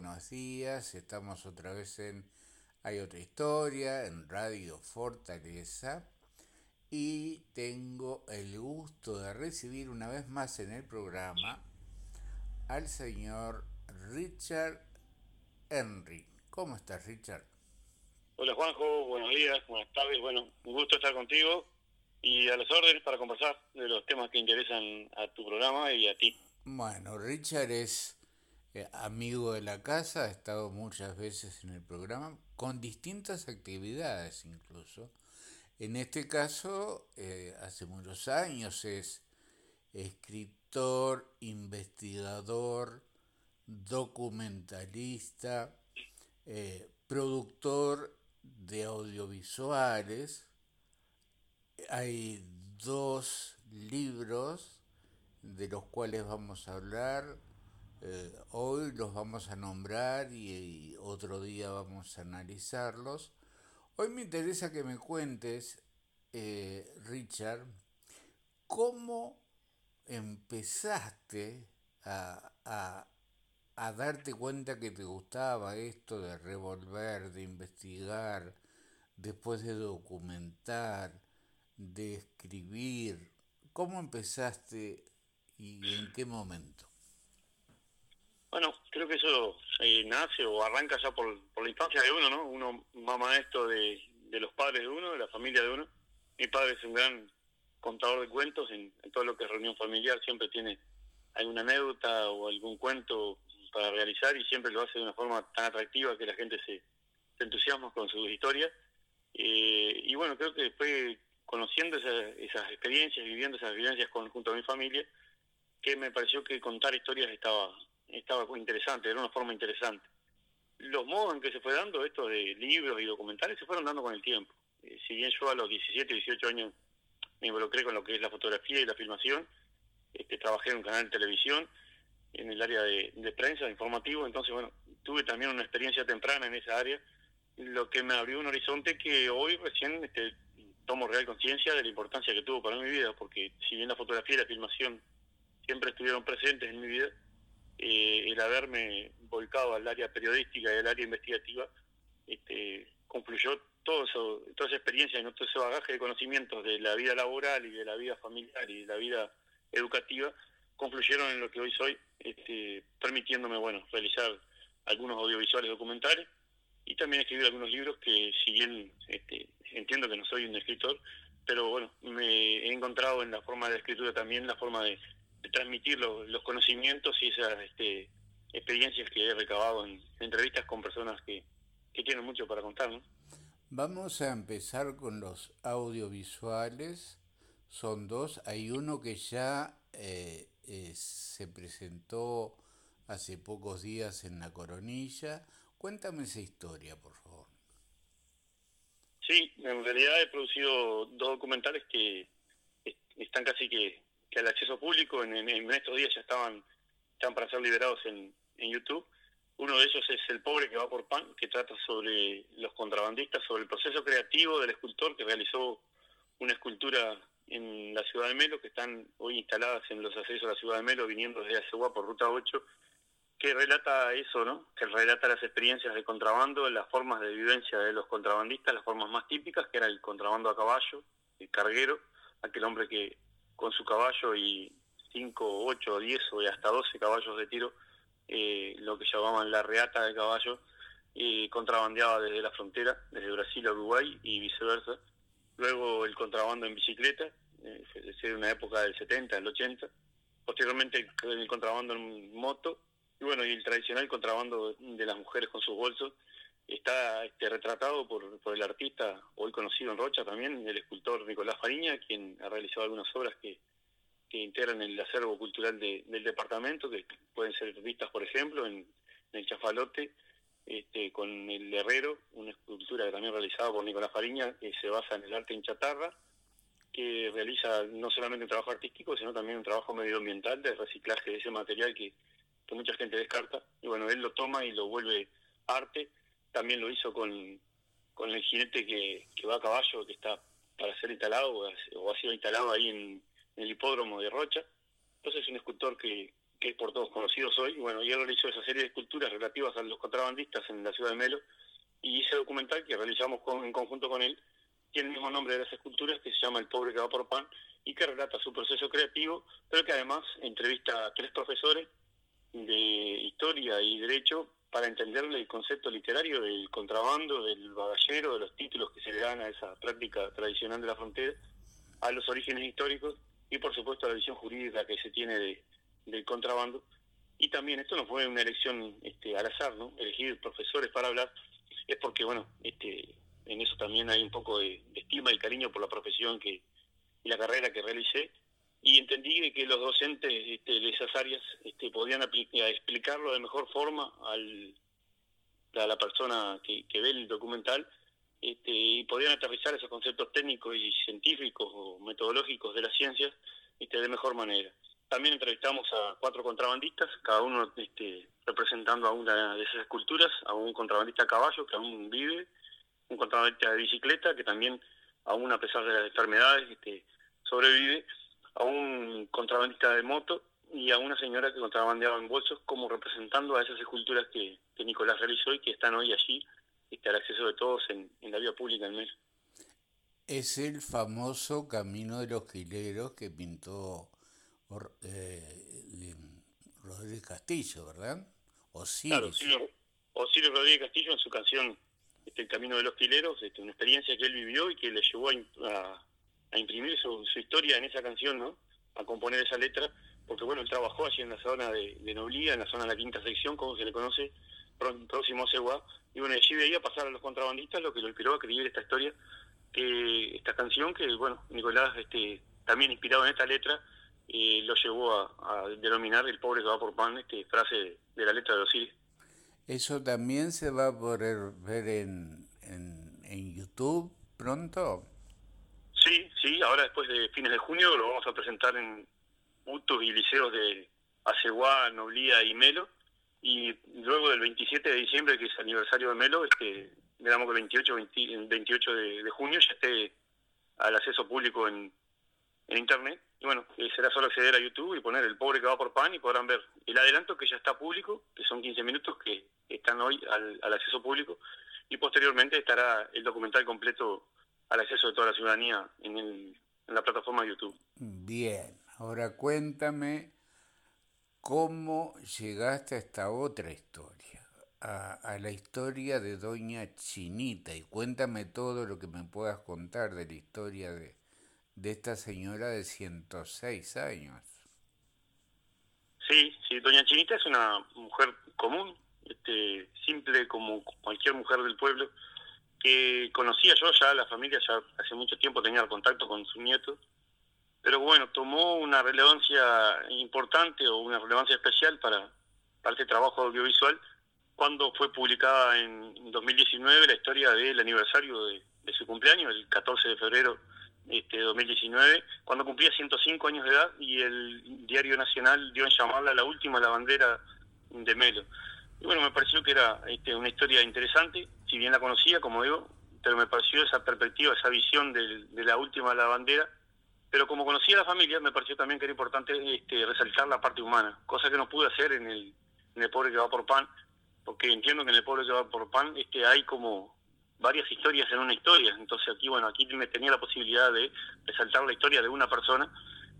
buenos días. Estamos otra vez en Hay otra historia, en Radio Fortaleza. Y tengo el gusto de recibir una vez más en el programa al señor Richard Henry. ¿Cómo estás, Richard? Hola, Juanjo. Buenos días, buenas tardes. Bueno, un gusto estar contigo y a las órdenes para conversar de los temas que interesan a tu programa y a ti. Bueno, Richard es amigo de la casa, ha estado muchas veces en el programa, con distintas actividades incluso. En este caso, eh, hace muchos años es escritor, investigador, documentalista, eh, productor de audiovisuales. Hay dos libros de los cuales vamos a hablar eh, hoy los vamos a nombrar y, otro día vamos a analizarlos. Hoy me interesa que me cuentes, eh, Richard, cómo empezaste a, a, a darte cuenta que te gustaba esto de revolver, de investigar, después de documentar, de escribir. ¿Cómo empezaste y en qué momento? Bueno, creo que eso eh, nace o arranca ya por, la infancia de uno, ¿no? Uno mama esto de, los padres de uno, de la familia de uno. Mi padre es un gran contador de cuentos, en, todo lo que es reunión familiar siempre tiene alguna anécdota o algún cuento para realizar y siempre lo hace de una forma tan atractiva que la gente se, entusiasma con sus historias. Eh, y bueno, creo que después conociendo esas, esas experiencias, viviendo esas vivencias con, junto a mi familia, que me pareció que contar historias estaba estaba interesante, era una forma interesante. Los modos en que se fue dando esto de libros y documentales se fueron dando con el tiempo. Eh, si bien yo a los 17, 18 años me involucré con lo que es la fotografía y la filmación, este, trabajé en un canal de televisión, en el área de, de prensa, informativo, entonces bueno, tuve también una experiencia temprana en esa área, lo que me abrió un horizonte que hoy recién este, tomo real conciencia de la importancia que tuvo para mi vida, porque si bien la fotografía y la filmación siempre estuvieron presentes en mi vida, eh, el haberme volcado al área periodística y al área investigativa, este, concluyó todo eso, toda esa experiencia y todo ese bagaje de conocimientos de la vida laboral y de la vida familiar y de la vida educativa, confluyeron en lo que hoy soy, este, permitiéndome bueno realizar algunos audiovisuales documentales y también escribir algunos libros que si bien este, entiendo que no soy un escritor, pero bueno, me he encontrado en la forma de escritura también la forma de transmitir los, conocimientos y esas este, experiencias que he recabado en, entrevistas con personas que, tienen mucho para contar. Vamos a empezar con los audiovisuales. Son dos. Hay uno que ya eh, eh, se presentó hace pocos días en La Coronilla. Cuéntame esa historia, por favor. Sí, en realidad he producido dos documentales que están casi que que al acceso público en, estos días ya estaban, están para ser liberados en, en YouTube. Uno de ellos es El pobre que va por pan, que trata sobre los contrabandistas, sobre el proceso creativo del escultor que realizó una escultura en la ciudad de Melo, que están hoy instaladas en los accesos a la ciudad de Melo, viniendo desde Acegua por ruta 8, que relata eso, ¿no? Que relata las experiencias de contrabando, las formas de vivencia de los contrabandistas, las formas más típicas, que era el contrabando a caballo, el carguero, aquel hombre que con su caballo y 5, 8, 10 o hasta 12 caballos de tiro, eh, lo que llamaban la reata de caballo, contrabandeaba desde la frontera, desde Brasil a Uruguay y viceversa. Luego el contrabando en bicicleta, eh, de una época del 70, del 80. Posteriormente el contrabando en moto. Y bueno, y el tradicional contrabando de las mujeres con sus bolsos está este, retratado por, el artista hoy conocido en Rocha también, el escultor Nicolás Fariña, quien ha realizado algunas obras que, que integran el acervo cultural del departamento, que pueden ser vistas, por ejemplo, en, el Chafalote, este, con el Herrero, una escultura también realizada por Nicolás Fariña, que se basa en el arte en chatarra, que realiza no solamente un trabajo artístico, sino también un trabajo medioambiental de reciclaje de ese material que, que mucha gente descarta. Y bueno, él lo toma y lo vuelve arte también lo hizo con, con el jinete que, que va a caballo, que está para ser instalado o ha sido instalado ahí en, el hipódromo de Rocha. Entonces es un escultor que, que es por todos conocidos hoy. Bueno, y él realizó esa serie de esculturas relativas a los contrabandistas en la ciudad de Melo y ese documental que realizamos en conjunto con él tiene el mismo nombre de las esculturas que se llama El pobre que va por pan y que relata su proceso creativo, pero que además entrevista a tres profesores de historia y derecho para entenderle el concepto literario del contrabando, del bagallero, de los títulos que se le dan a esa práctica tradicional de la frontera, a los orígenes históricos y por supuesto a la visión jurídica que se tiene de, del contrabando. Y también esto no fue una elección este, al azar, ¿no? Elegir profesores para hablar es porque, bueno, este, en eso también hay un poco de, estima y cariño por la profesión que y la carrera que realicé y entendí que los docentes este, de esas áreas este, podían explicarlo de mejor forma al, a la persona que, ve el documental este, y podían aterrizar esos conceptos técnicos y científicos o metodológicos de las ciencias este, de mejor manera. También entrevistamos a cuatro contrabandistas, cada uno este, representando a una de esas esculturas, a un contrabandista a caballo que aún vive, un contrabandista de bicicleta que también, aún a pesar de las enfermedades, este, sobrevive, a un contrabandista de moto y a una señora que contrabandeaba en bolsos como representando a esas esculturas que, Nicolás realizó y que están hoy allí este, al acceso de todos en, la vía pública en Melo. Es el famoso Camino de los Quileros que pintó eh, Rodríguez Castillo, ¿verdad? Osiris. Claro, Osiris Rodríguez Castillo en su canción este, El Camino de los Quileros, este, una experiencia que él vivió y que le llevó a, imprimir su, historia en esa canción, ¿no? A componer esa letra, porque bueno, él trabajó allí en la zona de, de Noblía, en la zona de la quinta sección, como se le conoce, próximo a Seguá, y bueno, allí veía pasar a los contrabandistas, lo que lo inspiró a escribir esta historia, que esta canción que, bueno, Nicolás, este, también inspirado en esta letra, y lo llevó a, denominar el pobre que va por pan, este, frase de, la letra de Osiris. ¿Eso también se va a poder ver en, en, YouTube pronto? Sí, sí, ahora después de fines de junio lo vamos a presentar en UTUS y liceos de Aceguá, Noblía y Melo. Y luego del 27 de diciembre, que es aniversario de Melo, este, digamos que el 28, 28 de, de junio ya esté al acceso público en, en Internet y bueno, eh, será solo acceder a YouTube y poner el pobre que va por pan y podrán ver el adelanto que ya está público, que son 15 minutos que están hoy al, acceso público, y posteriormente estará el documental completo al acceso de toda la ciudadanía en, en la plataforma de YouTube. Bien, ahora cuéntame cómo llegaste a esta otra historia, a, a, la historia de Doña Chinita, y cuéntame todo lo que me puedas contar de la historia de de esta señora de 106 años. Sí, sí, doña Chinita es una mujer común, este, simple como cualquier mujer del pueblo, que conocía yo ya, la familia ya hace mucho tiempo tenía contacto con su nieto, pero bueno, tomó una relevancia importante o una relevancia especial para, para este trabajo audiovisual cuando fue publicada en 2019 la historia del aniversario de, su cumpleaños, el 14 de febrero este 2019, cuando cumplía 105 años de edad y el diario nacional dio en llamarla la última lavandera de Melo. Y bueno, me pareció que era este, una historia interesante, si bien la conocía, como digo, pero me pareció esa perspectiva, esa visión de, la última lavandera, pero como conocía la familia, me pareció también que era importante este, resaltar la parte humana, cosa que no pude hacer en el, en el pobre que va por pan, porque entiendo que en el pobre que va por pan este, hay como varias historias en una historia. Entonces aquí, bueno, aquí me tenía la posibilidad de resaltar la historia de una persona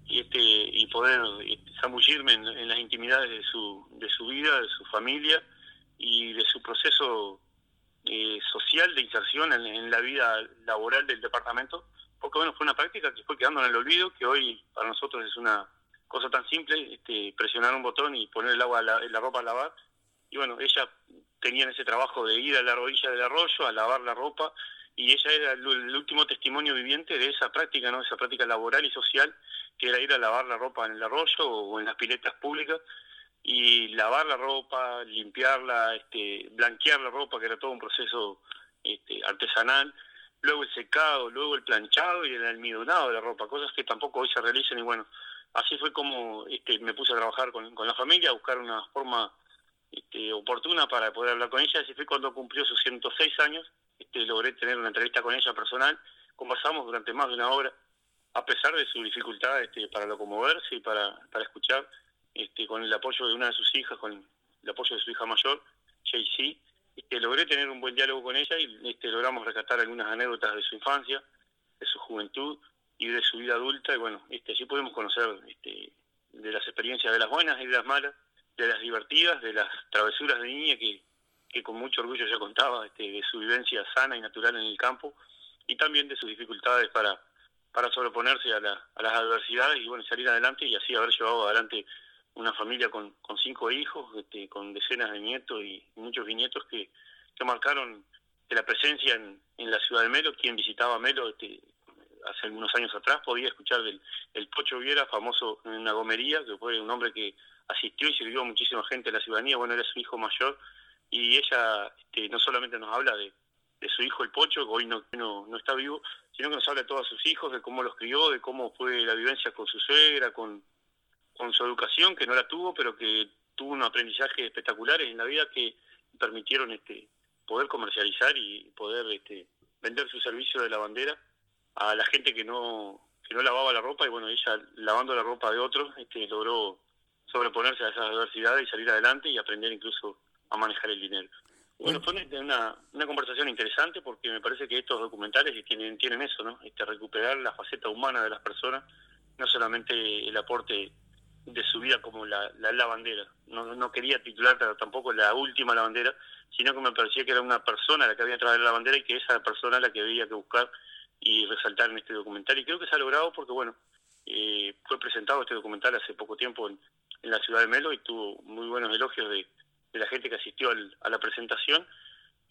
y este y poder este, zambullirme en, las intimidades de su, de su vida, de su familia y de su proceso eh, social de inserción en, la vida laboral del departamento. Porque bueno, fue una práctica que fue quedando en el olvido, que hoy para nosotros es una cosa tan simple, este, presionar un botón y poner el agua, la, la ropa a lavar. Y bueno, ella tenían ese trabajo de ir a la orilla del arroyo a lavar la ropa y ella era el, último testimonio viviente de esa práctica, ¿no? Esa práctica laboral y social que era ir a lavar la ropa en el arroyo o en las piletas públicas y lavar la ropa, limpiarla, este, blanquear la ropa, que era todo un proceso este, artesanal, luego el secado, luego el planchado y el almidonado de la ropa, cosas que tampoco hoy se realizan y bueno, así fue como este, me puse a trabajar con, con la familia, a buscar una forma este, oportuna para poder hablar con ella. Así fue cuando cumplió sus 106 años, este, logré tener una entrevista con ella personal. Conversamos durante más de una hora, a pesar de su dificultad este, para locomoverse y para, para escuchar. Este, con el apoyo de una de sus hijas, con el apoyo de su hija mayor, JC, este, logré tener un buen diálogo con ella y este, logramos rescatar algunas anécdotas de su infancia, de su juventud y de su vida adulta. Y bueno, este, así podemos conocer este, de las experiencias de las buenas y de las malas, de las divertidas, de las travesuras de niña que, que con mucho orgullo ya contaba, este, de su vivencia sana y natural en el campo y también de sus dificultades para, para sobreponerse a, las adversidades y bueno, salir adelante y así haber llevado adelante una familia con, con cinco hijos, este, con decenas de nietos y muchos bisnietos que, que marcaron la presencia en, en, la ciudad de Melo. Quien visitaba Melo este, hace algunos años atrás podía escuchar del el Pocho Viera, famoso en una gomería, que fue un hombre que asistió y sirvió a muchísima gente en la ciudadanía. Bueno, era su hijo mayor y ella este, no solamente nos habla de, de su hijo el Pocho, que hoy no, no, no, está vivo, sino que nos habla de todos sus hijos, de cómo los crió, de cómo fue la vivencia con su suegra, con, con su educación, que no la tuvo, pero que tuvo un aprendizaje espectaculares en la vida que permitieron este poder comercializar y poder este, vender su servicio de la bandera a la gente que no que no lavaba la ropa y bueno ella lavando la ropa de otros este, logró sobreponerse a esas adversidades y salir adelante y aprender incluso a manejar el dinero. Bueno fue una, una conversación interesante porque me parece que estos documentales tienen tienen eso no este recuperar la faceta humana de las personas no solamente el aporte de su vida como la, la, bandera. No, no quería titular tampoco la última la bandera, sino que me parecía que era una persona la que había traído la bandera y que esa persona la que había que buscar y resaltar en este documental. Y creo que se ha logrado porque, bueno, eh, fue presentado este documental hace poco tiempo en, en, la ciudad de Melo y tuvo muy buenos elogios de, de la gente que asistió al, a la presentación.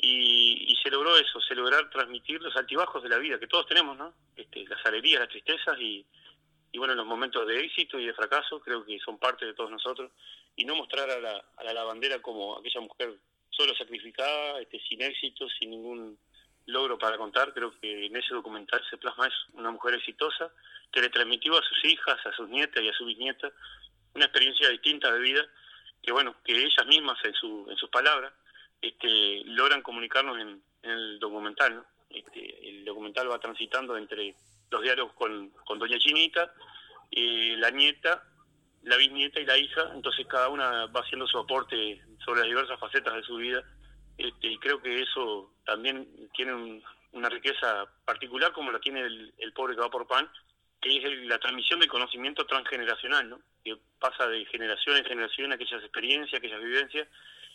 Y, y, se logró eso, se lograr transmitir los altibajos de la vida que todos tenemos, ¿no? Este, las alegrías, las tristezas y, y bueno, los momentos de éxito y de fracaso creo que son parte de todos nosotros y no mostrar a la, a la lavandera como aquella mujer solo sacrificada, este, sin éxito, sin ningún logro para contar, creo que en ese documental se plasma eso, una mujer exitosa que le transmitió a sus hijas, a sus nietas y a sus bisnietas una experiencia distinta de vida que bueno, que ellas mismas en, su, en sus palabras este, logran comunicarnos en, en el documental, ¿no? Este, el documental va transitando entre los diálogos con, con Doña Chinita, la nieta, la bisnieta y la hija, entonces cada una va haciendo su aporte sobre las diversas facetas de su vida, este, y creo que eso también tiene una riqueza particular como la tiene el, el, pobre que va por pan, que es la transmisión del conocimiento transgeneracional, ¿no? que pasa de generación en generación aquellas experiencias, aquellas vivencias,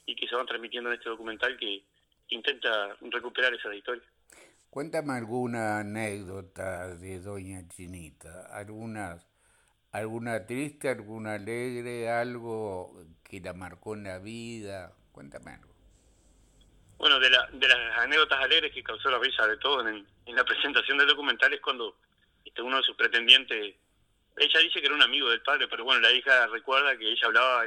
y que se van transmitiendo en este documental que intenta recuperar esas historias. Cuéntame alguna anécdota de Doña Chinita, algunas, alguna triste, alguna alegre, algo que la marcó en la vida. Cuéntame algo. Bueno, de, la, de las anécdotas alegres que causó la risa de todo en, en la presentación del documental es cuando este, uno de sus pretendientes, ella dice que era un amigo del padre, pero bueno, la hija recuerda que ella hablaba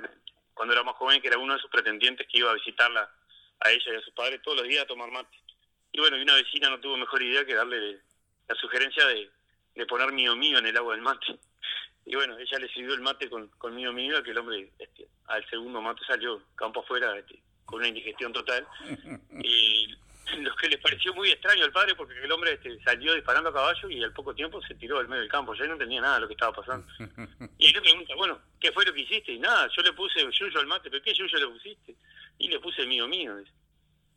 cuando era más joven que era uno de sus pretendientes que iba a visitarla a ella y a su padre todos los días a tomar mate y bueno, y una vecina no tuvo mejor idea que darle la sugerencia de, de poner mío mío en el agua del mate. Y bueno, ella le sirvió el mate con, con mío mío, que el hombre este, al segundo mate salió campo afuera este, con una indigestión total. Y lo que le pareció muy extraño al padre, porque el hombre este, salió disparando a caballo y al poco tiempo se tiró al medio del campo. Ya no entendía nada de lo que estaba pasando. Y él le pregunta, bueno, ¿qué fue lo que hiciste? Y nada, yo le puse yuyo al mate, ¿pero qué yuyo le pusiste? Y le puse mío mío.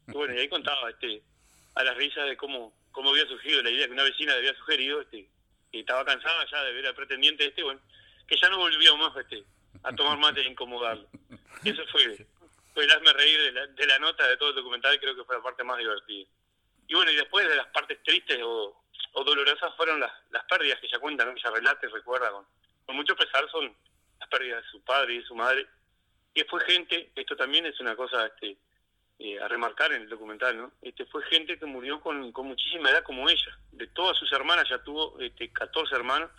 Y bueno, y ahí contaba este a las risas de cómo, cómo había surgido la idea que una vecina le había sugerido, este, que estaba cansada ya de ver al pretendiente este, bueno, que ya no volvió más este, a tomar mate e incomodarlo. Y eso fue, fue el hazme reír de la, de la nota de todo el documental, creo que fue la parte más divertida. Y bueno, y después de las partes tristes o, o dolorosas fueron las, las pérdidas que ella cuenta, ¿no? que ella relata y recuerda con, con mucho pesar, son las pérdidas de su padre y de su madre. Y fue gente, esto también es una cosa este, eh, a remarcar en el documental, ¿no? Este, fue gente que murió con, con muchísima edad como ella. De todas sus hermanas, ya tuvo este, 14 hermanos,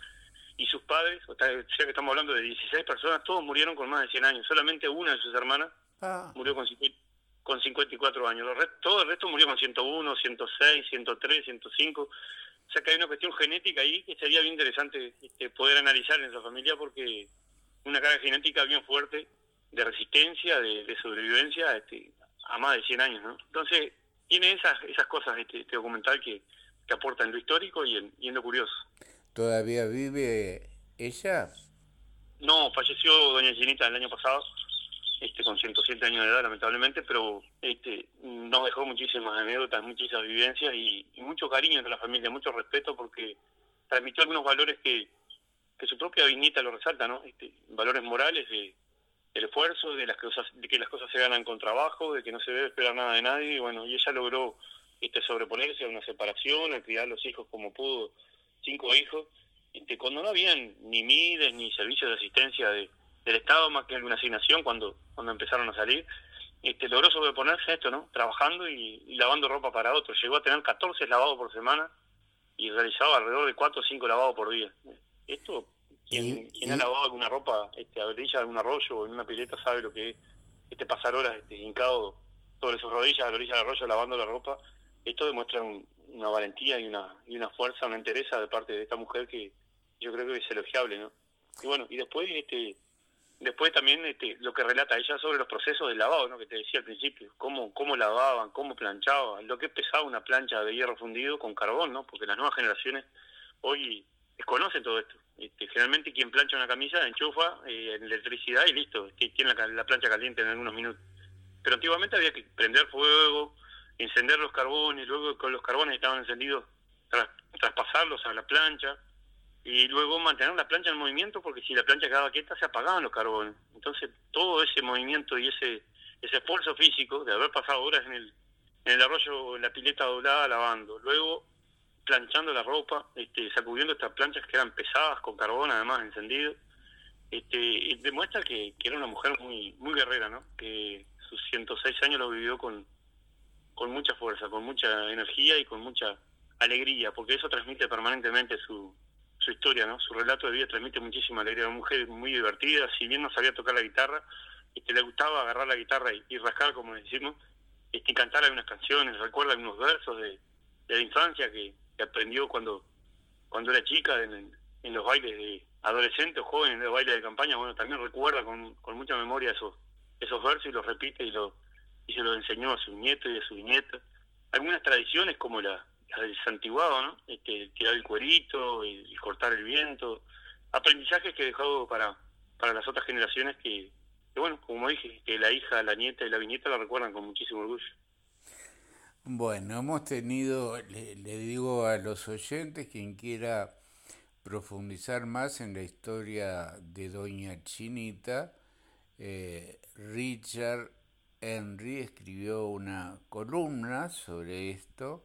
y sus padres, o sea que estamos hablando de 16 personas, todos murieron con más de 100 años. Solamente una de sus hermanas ah. murió con, con 54 años. Los todo el resto murió con 101, 106, 103, 105. O sea que hay una cuestión genética ahí que sería bien interesante este, poder analizar en esa familia porque una carga genética bien fuerte de resistencia, de, de sobrevivencia, este, a más de 100 años, ¿no? Entonces, tiene esas, esas cosas este, este documental que, que aporta en lo histórico y en, y en lo curioso. ¿Todavía vive ella? No, falleció doña Ginita el año pasado, este, con 107 años de edad, lamentablemente, pero este, nos dejó muchísimas anécdotas, muchísimas vivencias y, mucho cariño entre la familia, mucho respeto, porque transmitió algunos valores que, que su propia viñeta lo resalta, ¿no? Este, valores morales de, del esfuerzo, de las que las cosas se ganan con trabajo, de que no se debe esperar nada de nadie, y bueno, y ella logró este sobreponerse a una separación, a criar los hijos como pudo, cinco hijos, este, cuando no habían ni MIDES ni servicios de asistencia de, del Estado más que alguna asignación cuando, cuando empezaron a salir, este, logró sobreponerse a esto, ¿no? Trabajando y, lavando ropa para otros. Llegó a tener 14 lavados por semana y realizaba alrededor de 4 o 5 lavados por día. Esto, quien, quien ha lavado alguna ropa este, a orilla de algún arroyo o en una pileta sabe lo que es este, pasar horas este, hincado sobre sus rodillas a la orilla del arroyo lavando la ropa. Esto demuestra una valentía y una, y una fuerza, una entereza de parte de esta mujer que yo creo que es elogiable, ¿no? Y bueno, y después este después también este, lo que relata ella sobre los procesos de lavado, ¿no? que te decía al principio, cómo, cómo lavaban, cómo planchaban, lo que pesaba una plancha de hierro fundido con carbón, ¿no? porque las nuevas generaciones hoy desconocen todo esto. Este, generalmente quien plancha una camisa enchufa eh, en electricidad y listo, tiene la, plancha caliente en algunos minutos. Pero antiguamente había que prender fuego, encender los carbones, luego con los carbones estaban encendidos, traspasarlos a la plancha, y luego mantener la plancha en movimiento porque si la plancha quedaba quieta se apagaban los carbones. Entonces todo ese movimiento y ese ese esfuerzo físico de haber pasado horas en el, en el arroyo, en la pileta doblada lavando, luego planchando la ropa, este, sacudiendo estas planchas que eran pesadas con carbón además encendido, este, demuestra que, era una mujer muy muy guerrera, ¿no? que sus 106 años lo vivió con, con mucha fuerza, con mucha energía y con mucha alegría, porque eso transmite permanentemente su, su historia, ¿no? Su relato de vida transmite muchísima alegría. Una mujer muy divertida, si bien no sabía tocar la guitarra, este, le gustaba agarrar la guitarra y, rascar, como decimos, este, cantar algunas canciones, recuerda algunos versos de la infancia que, aprendió cuando cuando era chica en, los bailes de adolescentes o jóvenes, en los bailes de campaña, bueno, también recuerda con, con mucha memoria esos esos versos y los repite y, lo, y se los enseñó a su nieto y a su nieta. Algunas tradiciones como la, desantiguado, ¿no? Este, tirar el cuerito, y cortar el viento, aprendizajes que he dejado para, para las otras generaciones que, bueno, como dije, que la hija, la nieta y la viñeta la recuerdan con muchísimo orgullo. Bueno, hemos tenido, le, digo a los oyentes, quien quiera profundizar más en la historia de Doña Chinita, eh, Richard Henry escribió una columna sobre esto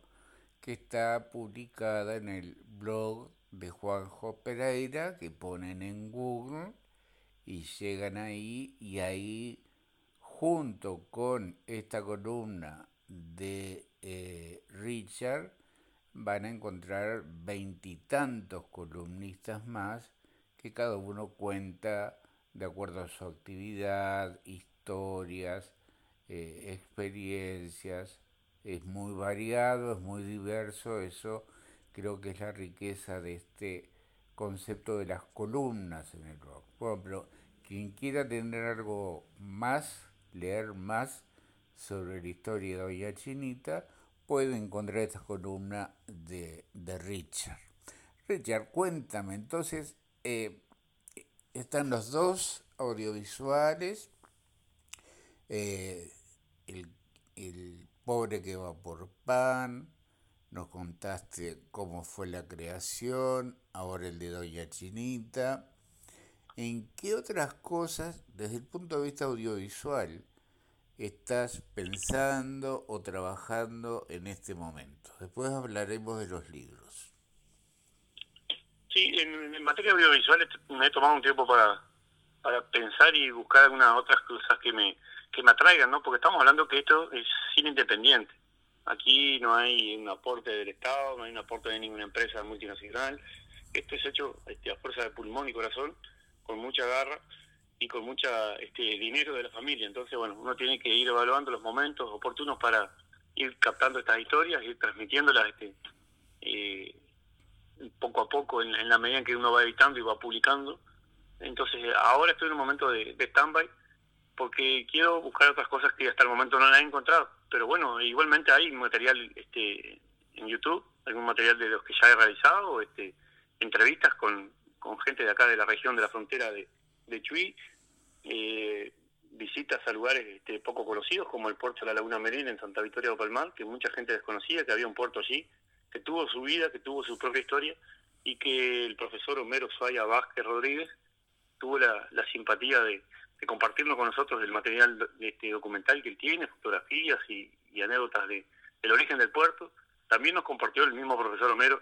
que está publicada en el blog de Juanjo Pereira, que ponen en Google y llegan ahí y ahí junto con esta columna de eh, Richard van a encontrar veintitantos columnistas más que cada uno cuenta de acuerdo a su actividad, historias, eh, experiencias, es muy variado, es muy diverso, eso creo que es la riqueza de este concepto de las columnas en el blog. Por ejemplo, quien quiera tener algo más, leer más sobre la historia de Doña Chinita, puede encontrar esta columna de, de Richard. Richard, cuéntame, entonces, eh, están los dos audiovisuales, eh, el, el Pobre que va por pan, nos contaste cómo fue la creación, ahora el de Doña Chinita. ¿En qué otras cosas, desde el punto de vista audiovisual, estás pensando o trabajando en este momento? Después hablaremos de los libros. Sí, en, materia audiovisual me he tomado un tiempo para, para pensar y buscar algunas otras cosas que me, que me atraigan, ¿no? Porque estamos hablando que esto es cine independiente. Aquí no hay un aporte del Estado, no hay un aporte de ninguna empresa multinacional. Esto es hecho este, a fuerza de pulmón y corazón, con mucha garra y con mucha este, dinero de la familia. Entonces, bueno, uno tiene que ir evaluando los momentos oportunos para ir captando estas historias, ir transmitiéndolas este, eh, poco a poco en, la medida en que uno va editando y va publicando. Entonces, ahora estoy en un momento de, de stand-by porque quiero buscar otras cosas que hasta el momento no las he encontrado. Pero bueno, igualmente hay material este, en YouTube, algún material de los que ya he realizado, este, entrevistas con, con gente de acá de la región de la frontera de, de Chuy, eh, visitas a lugares este, poco conocidos como el puerto de la Laguna Merina en Santa Victoria de Palmar, que mucha gente desconocía que había un puerto allí, que tuvo su vida, que tuvo su propia historia y que el profesor Homero Suaya Vázquez Rodríguez tuvo la, simpatía de, compartirnos con nosotros el material este documental que él tiene, fotografías y, anécdotas de, del origen del puerto. También nos compartió el mismo profesor Homero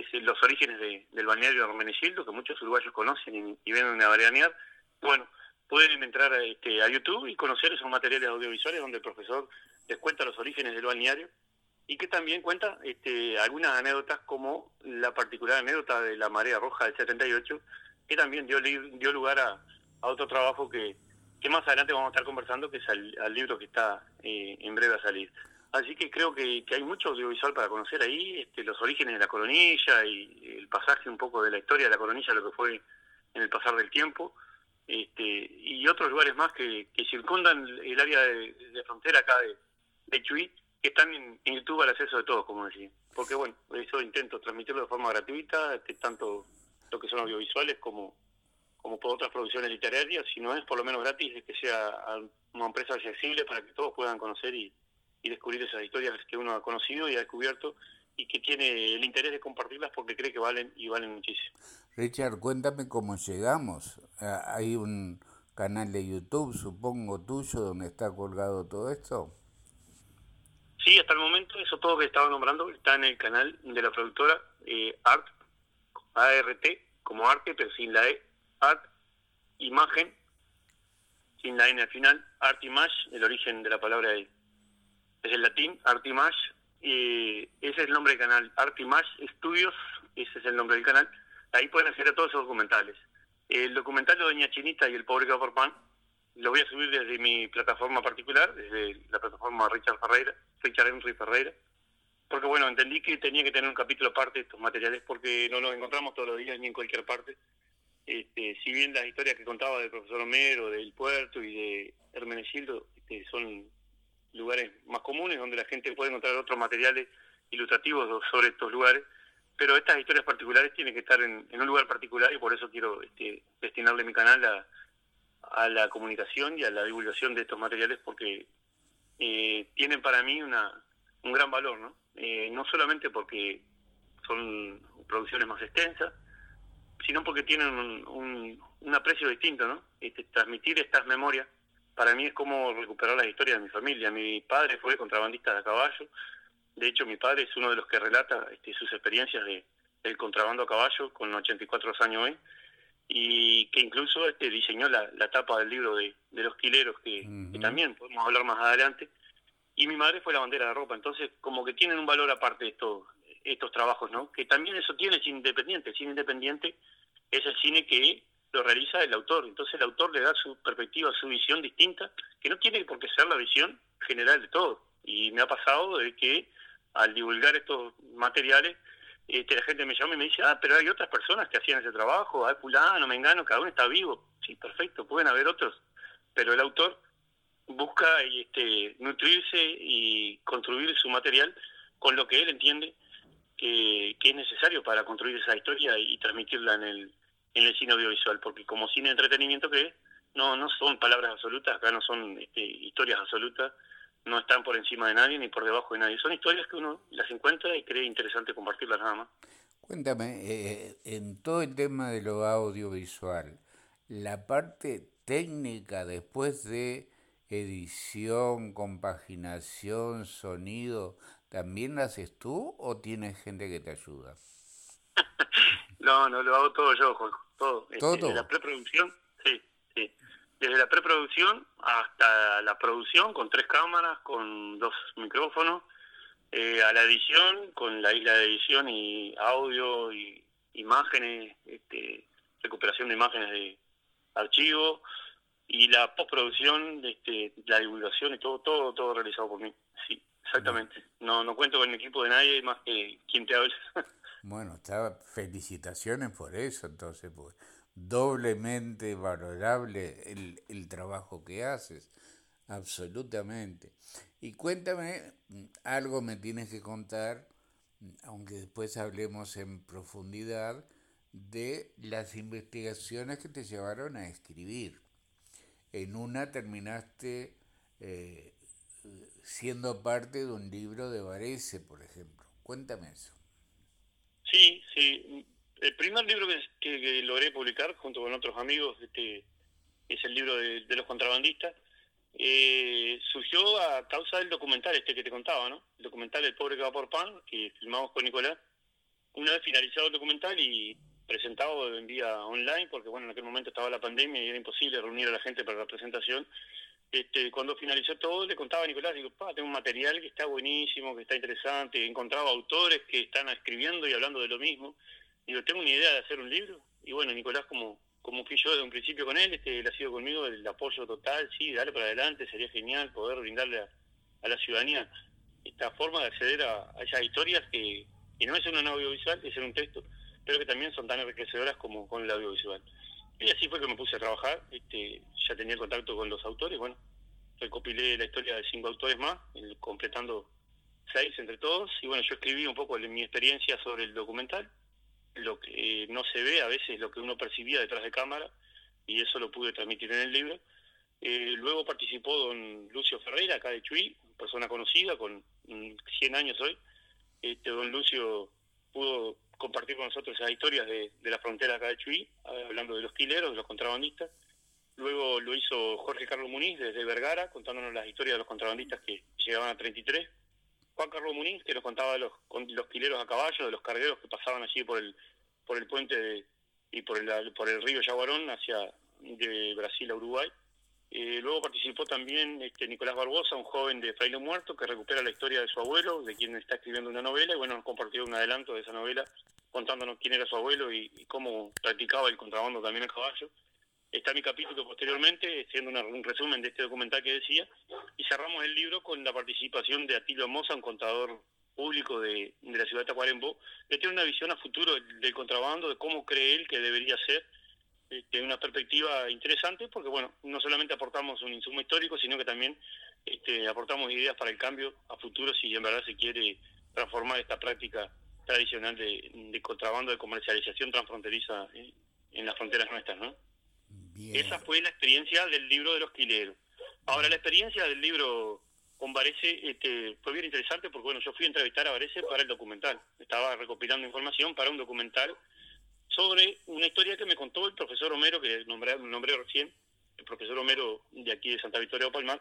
es, los orígenes del balneario de Hermenegildo, que muchos uruguayos conocen y, ven a veranear. Bueno, pueden entrar a, este, a YouTube y conocer esos materiales audiovisuales donde el profesor les cuenta los orígenes del balneario y que también cuenta este, algunas anécdotas como la particular anécdota de la marea roja del 78, que también dio, dio lugar a, otro trabajo que, que más adelante vamos a estar conversando, que es al, libro que está eh, en breve a salir. Así que creo que, hay mucho audiovisual para conocer ahí, este, los orígenes de la coronilla y el pasaje un poco de la historia de la coronilla, lo que fue en el pasar del tiempo, este, y otros lugares más que, circundan el área de, frontera acá de, de Chuy, que están en, YouTube al acceso de todos, como decía. Porque bueno, eso intento transmitirlo de forma gratuita, este, tanto lo que son audiovisuales como como por otras producciones literarias, si no es por lo menos gratis, es que sea una empresa accesible para que todos puedan conocer y, y descubrir esas historias que uno ha conocido y ha descubierto y que tiene el interés de compartirlas porque cree que valen y valen muchísimo. Richard, cuéntame cómo llegamos. Ah, ¿Hay un canal de YouTube, supongo, tuyo, donde está colgado todo esto? Sí, hasta el momento eso todo que estaba nombrando está en el canal de la productora eh, Art, ART, como arte, pero sin la E, Art, imagen, sin la N al final, Art Image, el origen de la palabra es, el latín, Art Image, y ese es el nombre del canal, Art Image Studios, ese es el nombre del canal, ahí pueden acceder a todos esos documentales. El documental de Doña Chinita y el pobre pan lo voy a subir desde mi plataforma particular, desde la plataforma Richard Ferreira, Richard Henry Ferreira, porque bueno, entendí que tenía que tener un capítulo aparte de estos materiales porque no los encontramos todos los días ni en cualquier parte. Este, si bien las historias que contaba del profesor Homero, del puerto y de Hermenegildo este, son lugares más comunes donde la gente puede encontrar otros materiales ilustrativos sobre estos lugares, pero estas historias particulares tienen que estar en, un lugar particular y por eso quiero este, destinarle mi canal a, la comunicación y a la divulgación de estos materiales porque eh, tienen para mí una, un gran valor, ¿no? Eh, no solamente porque son producciones más extensas, sino porque tienen un, un, aprecio distinto, ¿no? Este, transmitir estas memorias para mí es como recuperar la historia de mi familia. Mi padre fue contrabandista de a caballo, de hecho mi padre es uno de los que relata este, sus experiencias de, del contrabando a caballo con 84 años hoy y que incluso este diseñó la, la tapa del libro de, los quileros, que, también podemos hablar más adelante. Y mi madre fue la bandera de ropa, entonces como que tienen un valor aparte de estos, estos trabajos, ¿no? Que también eso tiene el cine independiente. El cine independiente es el cine que lo realiza el autor. Entonces el autor le da su perspectiva, su visión distinta, que no tiene por qué ser la visión general de todo. Y me ha pasado de que al divulgar estos materiales, este, la gente me llama y me dice, ah, pero hay otras personas que hacían ese trabajo, hay fulano, mengano, cada uno está vivo. Sí, perfecto, pueden haber otros, pero el autor busca este, nutrirse y construir su material con lo que él entiende que, es necesario para construir esa historia y transmitirla en el, en el cine audiovisual, porque como cine de entretenimiento que no, no son palabras absolutas, acá no son este, historias absolutas, no están por encima de nadie ni por debajo de nadie. Son historias que uno las encuentra y cree interesante compartirlas nada más. Cuéntame, eh, en todo el tema de lo audiovisual, la parte técnica después de edición, compaginación, sonido, ¿también la haces tú o tienes gente que te ayuda? no, no, lo hago todo yo, Todo. Este, ¿Todo? la preproducción, sí, sí desde la preproducción hasta la producción con tres cámaras, con dos micrófonos, eh, a la edición con la isla de edición y audio y imágenes, este, recuperación de imágenes de archivo y la postproducción, este, la divulgación y todo, todo, todo realizado por mí. Sí, exactamente. No, no cuento con el equipo de nadie más que quien te habla. bueno, está, felicitaciones por eso, entonces, pues doblemente valorable el, el trabajo que haces, absolutamente. Y cuéntame, algo me tienes que contar, aunque después hablemos en profundidad, de las investigaciones que te llevaron a escribir. En una terminaste eh, siendo parte de un libro de Varese, por ejemplo. Cuéntame eso. Sí, sí. El primer libro que, logré publicar junto con otros amigos este, es el libro de, los contrabandistas. Eh, surgió a causa del documental este que te contaba, ¿no? El documental El pobre que va por pan, que filmamos con Nicolás. Una vez finalizado el documental y presentado en vía online, porque bueno, en aquel momento estaba la pandemia y era imposible reunir a la gente para la presentación, este, cuando finalizó todo, le contaba a Nicolás, digo, pa, tengo un material que está buenísimo, que está interesante, he encontrado autores que están escribiendo y hablando de lo mismo. Digo, tengo una idea de hacer un libro. Y bueno, Nicolás, como, como fui yo desde un principio con él, este, él ha sido conmigo el apoyo total, sí, dale para adelante, sería genial poder brindarle a, la ciudadanía esta forma de acceder a, esas historias que, que, no es una audiovisual, es en un texto, pero que también son tan enriquecedoras como con el audiovisual. Y así fue que me puse a trabajar, este, ya tenía contacto con los autores, bueno, recopilé la historia de cinco autores más, completando seis entre todos, y bueno, yo escribí un poco mi experiencia sobre el documental, lo que no se ve a veces, lo que uno percibía detrás de cámara, y eso lo pude transmitir en el libro. Eh, luego participó don Lucio Ferreira, acá de Chuy, persona conocida, con 100 años hoy. Este, don Lucio pudo compartir con nosotros esas historias de, la frontera acá de Chuy, hablando de los quileros, de los contrabandistas. Luego lo hizo Jorge Carlos Muniz desde Vergara, contándonos las historias de los contrabandistas que llegaban a 33. Juan Carlos Muniz, que nos contaba de los, los quileros a caballo, de los cargueros que pasaban allí por el, por el puente y por el, por el río Yaguarón hacia de Brasil a Uruguay. Eh, luego participó también este, Nicolás Barbosa, un joven de Fraile Muerto, que recupera la historia de su abuelo, de quien está escribiendo una novela, y bueno, nos compartió un adelanto de esa novela contándonos quién era su abuelo y, cómo practicaba el contrabando también a caballo. Está mi capítulo posteriormente, siendo un resumen de este documental que decía, y cerramos el libro con la participación de Atilio Moza, un contador público de la ciudad de Tacuarembó, que tiene una visión a futuro del contrabando, de cómo cree él que debería ser este, una perspectiva interesante porque, bueno, no solamente aportamos un insumo histórico, sino que también este, aportamos ideas para el cambio a futuro si en verdad se quiere transformar esta práctica tradicional de, contrabando, de comercialización transfronteriza en, las fronteras nuestras, ¿no? Esa fue la experiencia del libro de los quileros. Ahora, la experiencia del libro con Varese este, fue bien interesante porque, bueno, yo fui a entrevistar a Varese para el documental. Estaba recopilando información para un documental sobre una historia que me contó el profesor Homero, que nombré, nombré recién, el profesor Homero de aquí de Santa Victoria de Palmar,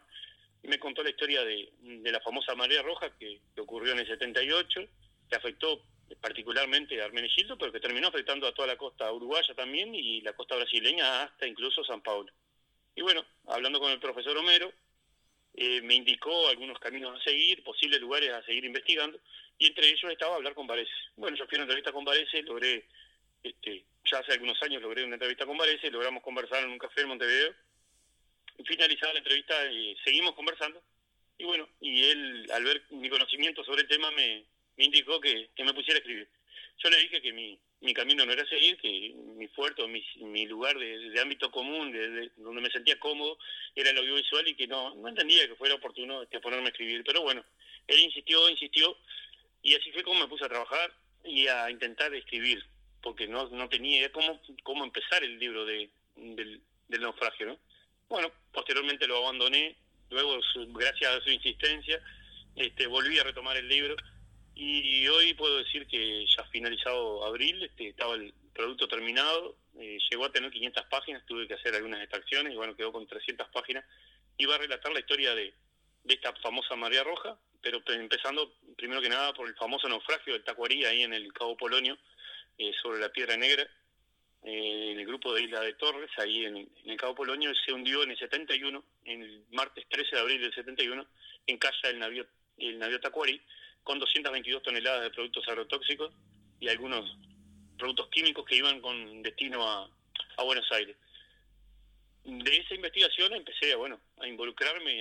y me contó la historia de, la famosa marea roja que, ocurrió en el 78, que afectó particularmente a Armenegildo, pero que terminó afectando a toda la costa uruguaya también y la costa brasileña hasta incluso San Paulo. Y bueno, hablando con el profesor Homero, eh, me indicó algunos caminos a seguir, posibles lugares a seguir investigando, y entre ellos estaba hablar con Varese. Bueno, yo fui a una entrevista con Varese, logré este, ya hace algunos años logré una entrevista con Varese, logramos conversar en un café en Montevideo. Finalizada la entrevista, eh, seguimos conversando. Y bueno, y él, al ver mi conocimiento sobre el tema, me, indicó que, me pusiera a escribir. Yo le dije que mi, mi camino no era seguir, que mi fuerte, mi, mi lugar de, ámbito común, de, donde me sentía cómodo, era el audiovisual y que no, no entendía que fuera oportuno este, ponerme a escribir. Pero bueno, él insistió, insistió, y así fue como me puse a trabajar y a intentar escribir porque no, no tenía cómo, cómo empezar el libro de, del, naufragio. ¿no? Bueno, posteriormente lo abandoné, luego gracias a su insistencia este, volví a retomar el libro y hoy puedo decir que ya finalizado abril, este, estaba el producto terminado, eh, llegó a tener 500 páginas, tuve que hacer algunas extracciones y bueno, quedó con 300 páginas. Iba a relatar la historia de, de esta famosa marea roja, pero empezando primero que nada por el famoso naufragio del Tacuarí ahí en el Cabo Polonio, eh, sobre la Piedra Negra, eh, en el grupo de Isla de Torres, ahí en, el Cabo Polonio, se hundió en el 71, en el martes 13 de abril del 71, en casa del navío, el navío Tacuari, con 222 toneladas de productos agrotóxicos y algunos productos químicos que iban con destino a, Buenos Aires. De esa investigación empecé a, bueno, a involucrarme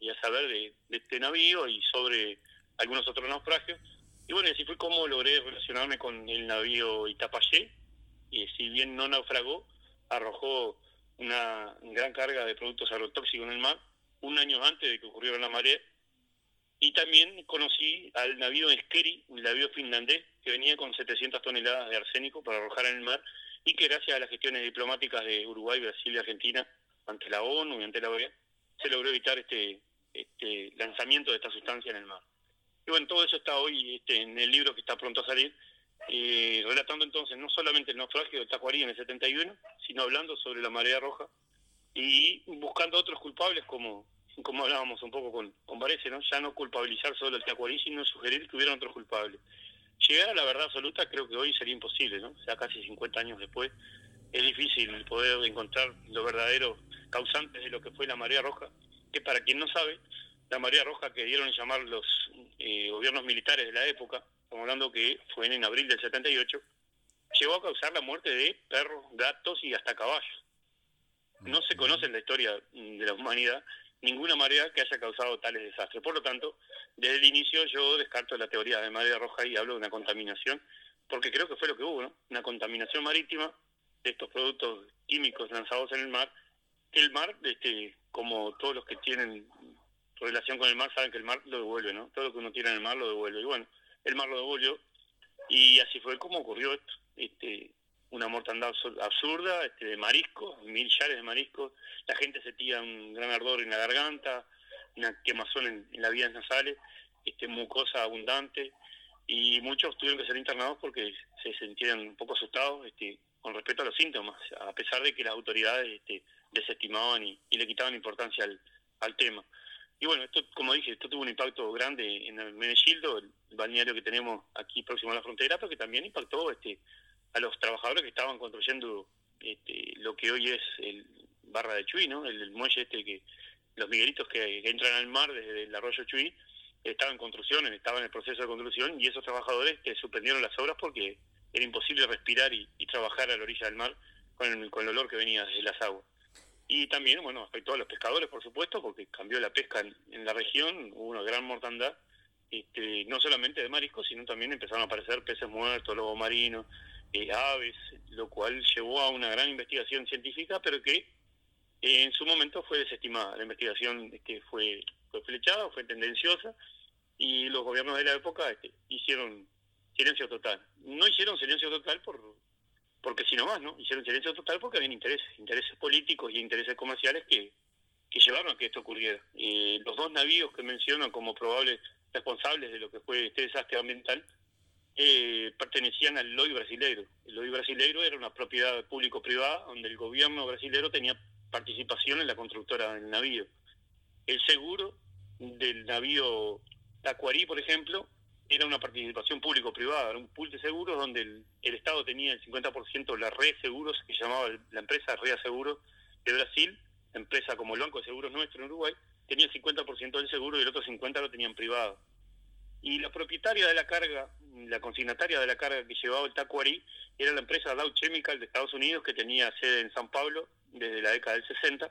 y a, saber de, de este navío y sobre algunos otros naufragios y bueno, así fue como logré relacionarme con el navío Itapayé, y si bien no naufragó, arrojó una gran carga de productos agrotóxicos en el mar un año antes de que ocurriera la marea. Y también conocí al navío Skeri, un navío finlandés, que venía con 700 toneladas de arsénico para arrojar en el mar y que gracias a las gestiones diplomáticas de Uruguay, Brasil y Argentina ante la ONU y ante la OEA, se logró evitar este, este lanzamiento de esta sustancia en el mar. Bueno, todo eso está hoy este, en el libro que está pronto a salir, eh, relatando entonces no solamente el naufragio de Tacuarí en el 71, sino hablando sobre la marea roja y buscando otros culpables como como hablábamos un poco con, con Varese, ¿no? ya no culpabilizar solo el Tacuarí, sino sugerir que hubieran otros culpables. Llegar a la verdad absoluta creo que hoy sería imposible, ¿no? O sea, casi 50 años después, es difícil poder encontrar los verdaderos causantes de lo que fue la marea roja, que para quien no sabe, la marea roja que dieron a llamar los eh, gobiernos militares de la época, estamos hablando que fue en abril del 78, llegó a causar la muerte de perros, gatos y hasta caballos. No se conoce en la historia de la humanidad ninguna marea que haya causado tales desastres. Por lo tanto, desde el inicio yo descarto la teoría de marea roja y hablo de una contaminación, porque creo que fue lo que hubo, ¿no? Una contaminación marítima de estos productos químicos lanzados en el mar, que el mar, este, como todos los que tienen relación con el mar saben que el mar lo devuelve, ¿no? Todo lo que uno tiene en el mar lo devuelve. Y bueno, el mar lo devolvió y así fue como ocurrió esto. Este, una mortandad absurda, este, de mariscos, millares de mariscos, la gente sentía un gran ardor en la garganta, una quemazón en, las vías nasales, este, mucosa abundante, y muchos tuvieron que ser internados porque se sentían un poco asustados este, con respecto a los síntomas, a pesar de que las autoridades este, desestimaban y, le quitaban importancia al, al tema. Y bueno, esto, como dije, esto tuvo un impacto grande en el Menegildo, el balneario que tenemos aquí próximo a la frontera, pero que también impactó este, a los trabajadores que estaban construyendo este, lo que hoy es el Barra de Chuy, ¿no? El, muelle este que los miguelitos que, entran al mar desde el arroyo Chuy estaban en construcción, estaban en el proceso de construcción y esos trabajadores que suspendieron las obras porque era imposible respirar y, trabajar a la orilla del mar con el, con el olor que venía desde las aguas. Y también, bueno, afectó a los pescadores, por supuesto, porque cambió la pesca en, la región, hubo una gran mortandad, este, no solamente de mariscos, sino también empezaron a aparecer peces muertos, lobos marinos, eh, aves, lo cual llevó a una gran investigación científica, pero que eh, en su momento fue desestimada. La investigación este, fue, fue flechada, fue tendenciosa, y los gobiernos de la época este, hicieron silencio total. No hicieron silencio total por porque si no más, ¿no? Hicieron silencio total porque había intereses, intereses políticos y intereses comerciales que, que llevaron a que esto ocurriera. Los dos navíos que mencionan como probables responsables de lo que fue este desastre ambiental eh, pertenecían al LOI brasileiro. El LOI brasileiro era una propiedad público-privada donde el gobierno brasileiro tenía participación en la constructora del navío. El seguro del navío Tacuarí, por ejemplo, era una participación público-privada, era un pool de seguros donde el, Estado tenía el 50% de la red seguros, que llamaba la empresa Red Seguros de Brasil, empresa como el Banco de Seguros nuestro en Uruguay, tenía el 50% del seguro y el otro 50% lo tenían privado. Y la propietaria de la carga, la consignataria de la carga que llevaba el Tacuarí, era la empresa Dow Chemical de Estados Unidos, que tenía sede en San Pablo desde la década del 60,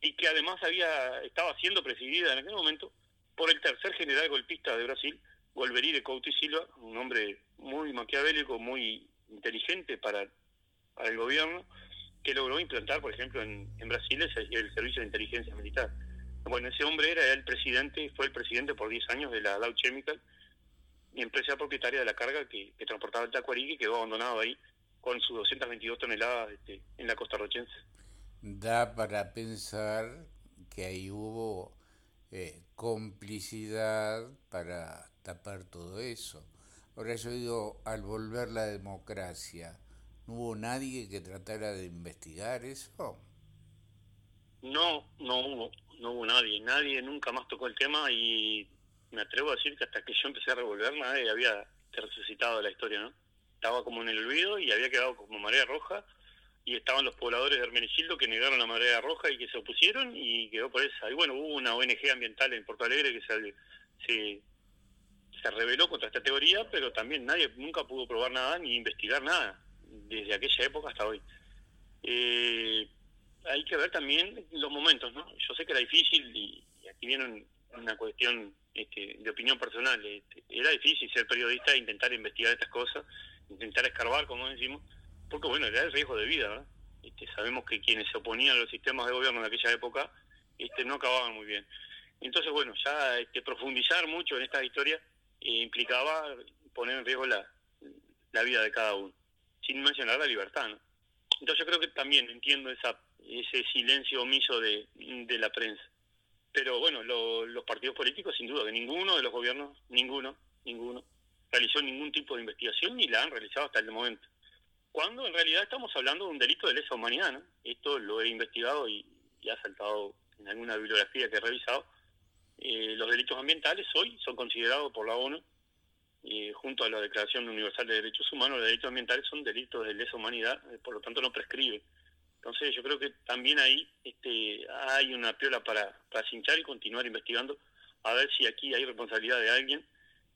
y que además había estaba siendo presidida en aquel momento por el tercer general golpista de Brasil, de Couto Silva, un hombre muy maquiavélico, muy inteligente para, el gobierno, que logró implantar, por ejemplo, en, Brasil el, servicio de inteligencia militar. Bueno, ese hombre era el presidente, fue el presidente por 10 años de la Dow Chemical, empresa propietaria de la carga que, transportaba el Tacuarí y quedó abandonado ahí con sus 222 toneladas este, en la costa rochense. Da para pensar que ahí hubo eh, complicidad para tapar todo eso. Ahora yo digo, al volver la democracia, ¿no hubo nadie que tratara de investigar eso? No, no hubo no hubo nadie, nadie nunca más tocó el tema y me atrevo a decir que hasta que yo empecé a revolver nadie había resucitado la historia, ¿no? Estaba como en el olvido y había quedado como marea roja y estaban los pobladores de Hermenegildo que negaron la marea roja y que se opusieron y quedó por esa. Y bueno, hubo una ONG ambiental en Porto Alegre que se, se, se rebeló contra esta teoría, pero también nadie nunca pudo probar nada ni investigar nada desde aquella época hasta hoy. Eh, hay que ver también los momentos, ¿no? Yo sé que era difícil y, aquí viene una cuestión este, de opinión personal. Este, era difícil ser periodista e intentar investigar estas cosas, intentar escarbar, como decimos, porque bueno, era el riesgo de vida, ¿verdad? Este, sabemos que quienes se oponían a los sistemas de gobierno en aquella época este, no acababan muy bien. Entonces, bueno, ya este, profundizar mucho en esta historia implicaba poner en riesgo la, la vida de cada uno, sin mencionar la libertad. ¿no? Entonces yo creo que también entiendo esa ese silencio omiso de, de la prensa. Pero bueno, los partidos políticos, sin duda, que ninguno de los gobiernos, ninguno, ninguno, realizó ningún tipo de investigación ni la han realizado hasta el momento. Cuando en realidad estamos hablando de un delito de lesa humanidad, ¿no? Esto lo he investigado y, ha saltado en alguna bibliografía que he revisado. Eh, los delitos ambientales hoy son considerados por la ONU, eh, junto a la Declaración Universal de Derechos Humanos, los delitos ambientales son delitos de lesa humanidad, eh, por lo tanto no prescribe. Entonces yo creo que también ahí este, hay una piola para, para cinchar y continuar investigando a ver si aquí hay responsabilidad de alguien,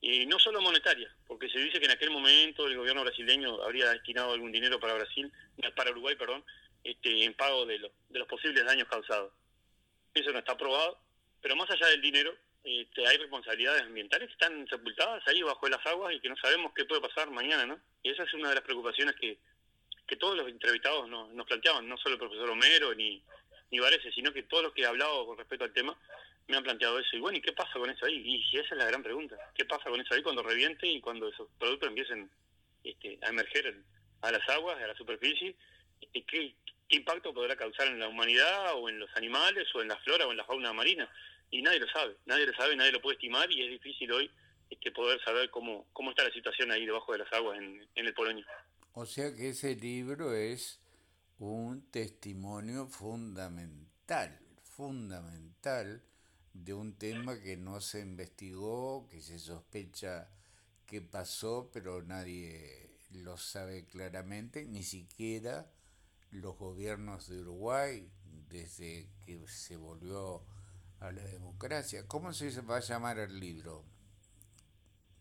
y no solo monetaria, porque se dice que en aquel momento el gobierno brasileño habría destinado algún dinero para Brasil, para Uruguay, perdón, este, en pago de, de los posibles daños causados. Eso no está aprobado, pero más allá del dinero, este, hay responsabilidades ambientales que están sepultadas ahí bajo las aguas y que no sabemos qué puede pasar mañana, ¿no? Y esa es una de las preocupaciones que, que todos los entrevistados nos, nos planteaban, no solo el profesor Homero ni, ni Varese, sino que todos los que he hablado con respecto al tema me han planteado eso. Y bueno, ¿y qué pasa con eso ahí? Y, esa es la gran pregunta. ¿Qué pasa con eso ahí cuando reviente y cuando esos productos empiecen este, a emerger a las aguas, a la superficie? Este, ¿qué, ¿Qué impacto podrá causar en la humanidad o en los animales o en la flora o en la fauna marina? Y nadie lo sabe, nadie lo sabe, nadie lo puede estimar y es difícil hoy este, poder saber cómo, cómo está la situación ahí debajo de las aguas en, en el Poloño. O sea que ese libro es un testimonio fundamental, fundamental de un tema que no se investigó, que se sospecha que pasó, pero nadie lo sabe claramente, ni siquiera los gobiernos de Uruguay, desde que se volvió a la democracia. ¿Cómo se va a llamar el libro?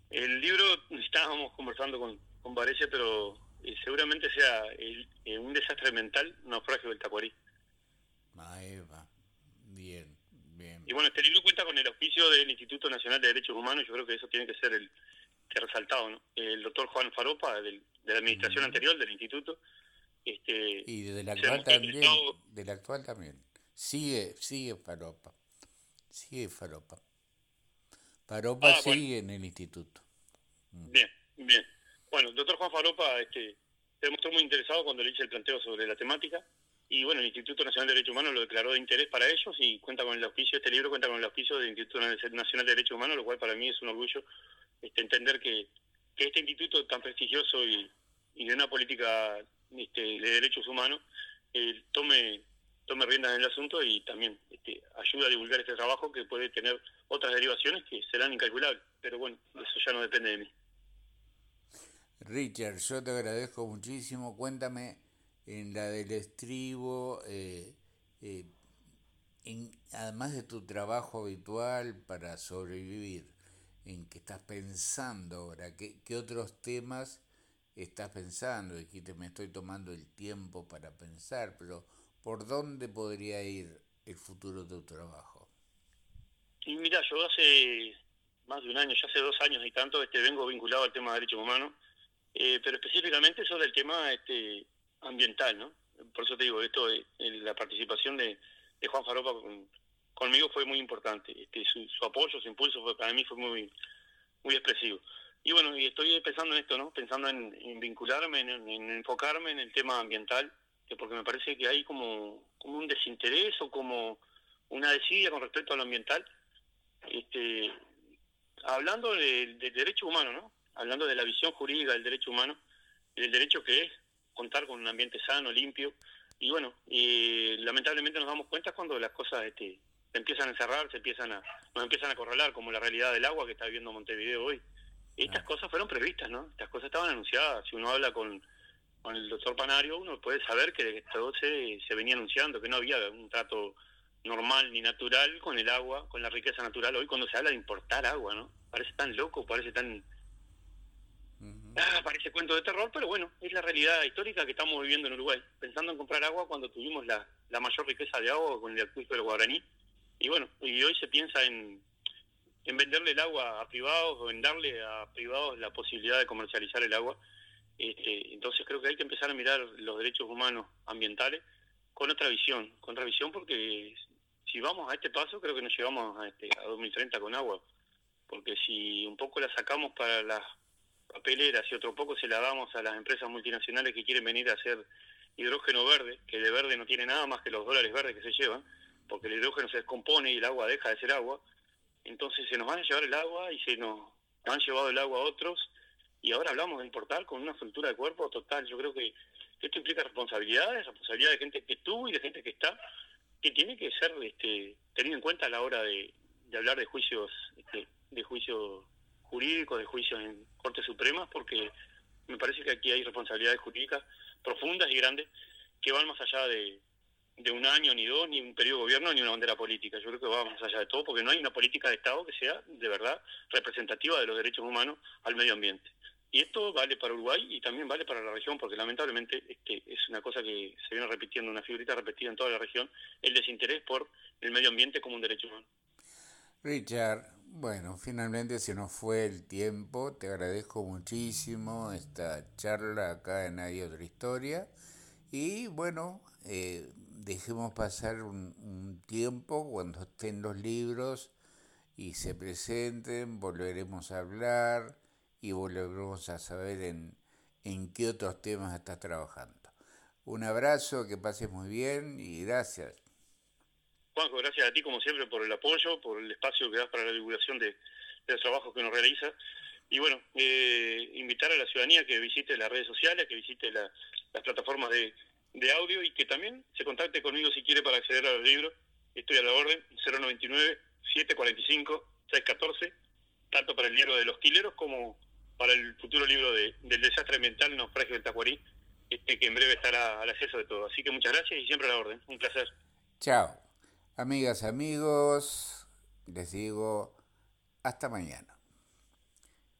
El libro, estábamos conversando con, con Varese, pero y seguramente sea eh, un desastre mental, naufragio del Tacuarí. Maeva, bien, bien. Y bueno, este libro cuenta con el oficio del Instituto Nacional de Derechos Humanos, yo creo que eso tiene que ser el que resaltado, ¿no? El doctor Juan Faropa, del, de la administración anterior del instituto. Este, y de la actual también, de la actual también. Sigue, sigue Faropa, sigue Faropa. Faropa ah, sigue en el instituto. Mm. Bien, bien. Bueno, el doctor Juan Faropa este, se demostró muy interesado cuando le hice el planteo sobre la temática y bueno, el Instituto Nacional de Derechos Humanos lo declaró de interés para ellos y cuenta con el auspicio, este libro cuenta con el auspicio del Instituto Nacional de Derechos Humanos, lo cual para mí es un orgullo este, entender que, este instituto tan prestigioso y, de una política este, de derechos humanos eh, tome tome riendas en el asunto y también este, ayuda a divulgar este trabajo que puede tener otras derivaciones que serán incalculables, pero bueno, eso ya no depende de mí. Richard, yo te agradezco muchísimo. Cuéntame en la del estribo, eh, eh, además de tu trabajo habitual para sobrevivir, en qué estás pensando ahora, qué, qué otros temas estás pensando. Dijiste, me estoy tomando el tiempo para pensar, pero ¿por dónde podría ir el futuro de tu trabajo? Y mira, yo hace más de un año, ya hace dos años y tanto, este, vengo vinculado al tema de derechos humanos eh, pero específicamente sobre el tema este, ambiental, ¿no? Por eso te digo, esto, la participación de, Juan Faropa conmigo fue muy importante. Este, su, apoyo, su impulso fue, para mí fue muy, muy expresivo. Y bueno, y estoy pensando en esto, ¿no? Pensando en, vincularme, en, enfocarme en el tema ambiental, porque me parece que hay como, como un desinterés o como una desidia con respecto a lo ambiental, este, hablando del de derecho humano, ¿no? hablando de la visión jurídica del derecho humano del derecho que es contar con un ambiente sano, limpio. Y bueno, y lamentablemente nos damos cuenta cuando las cosas este, empiezan a encerrar, se empiezan a, nos empiezan a corralar, como la realidad del agua que está viviendo Montevideo hoy. estas cosas fueron previstas, ¿no? Estas cosas estaban anunciadas. Si uno habla con, con el doctor Panario, uno puede saber que esto se, se venía anunciando, que no había un trato normal ni natural con el agua, con la riqueza natural. Hoy cuando se habla de importar agua, ¿no? Parece tan loco, parece tan Ah, parece cuento de terror, pero bueno, es la realidad histórica que estamos viviendo en Uruguay. Pensando en comprar agua cuando tuvimos la, la mayor riqueza de agua con el acuífero guaraní. Y bueno, y hoy se piensa en, en venderle el agua a privados o en darle a privados la posibilidad de comercializar el agua. Este, entonces creo que hay que empezar a mirar los derechos humanos ambientales con otra visión, con otra visión porque si vamos a este paso, creo que nos llegamos a, este, a 2030 con agua, porque si un poco la sacamos para las papeleras y otro poco se la damos a las empresas multinacionales que quieren venir a hacer hidrógeno verde, que de verde no tiene nada más que los dólares verdes que se llevan, porque el hidrógeno se descompone y el agua deja de ser agua, entonces se nos van a llevar el agua y se nos han llevado el agua a otros, y ahora hablamos de importar con una soltura de cuerpo total. Yo creo que esto implica responsabilidades, responsabilidad de gente que estuvo y de gente que está, que tiene que ser este, tenido en cuenta a la hora de, hablar de juicios, este, de juicios jurídicos, de juicios en Cortes Supremas, porque me parece que aquí hay responsabilidades jurídicas profundas y grandes que van más allá de, de un año, ni dos, ni un periodo de gobierno, ni una bandera política. Yo creo que va más allá de todo, porque no hay una política de Estado que sea de verdad representativa de los derechos humanos al medio ambiente. Y esto vale para Uruguay y también vale para la región, porque lamentablemente este, es una cosa que se viene repitiendo, una figurita repetida en toda la región, el desinterés por el medio ambiente como un derecho humano. Richard, bueno, finalmente se nos fue el tiempo, te agradezco muchísimo esta charla. Acá en Hay Otra Historia. Y bueno, eh, dejemos pasar un, un tiempo cuando estén los libros y se presenten, volveremos a hablar y volveremos a saber en, en qué otros temas estás trabajando. Un abrazo, que pases muy bien y gracias. Juanjo, gracias a ti como siempre por el apoyo, por el espacio que das para la divulgación de, los trabajos que nos realiza. Y bueno, eh, invitar a la ciudadanía que visite las redes sociales, que visite las plataformas de, de audio y que también se contacte conmigo si quiere para acceder a los libros. Estoy a la orden, 099-745-614, tanto para el libro de los quileros como para el futuro libro de, del desastre ambiental, Naufragio del Tacuarí, este, que en breve estará al acceso de todo. Así que muchas gracias y siempre a la orden. Un placer. Chao. Amigas, amigos, les digo hasta mañana.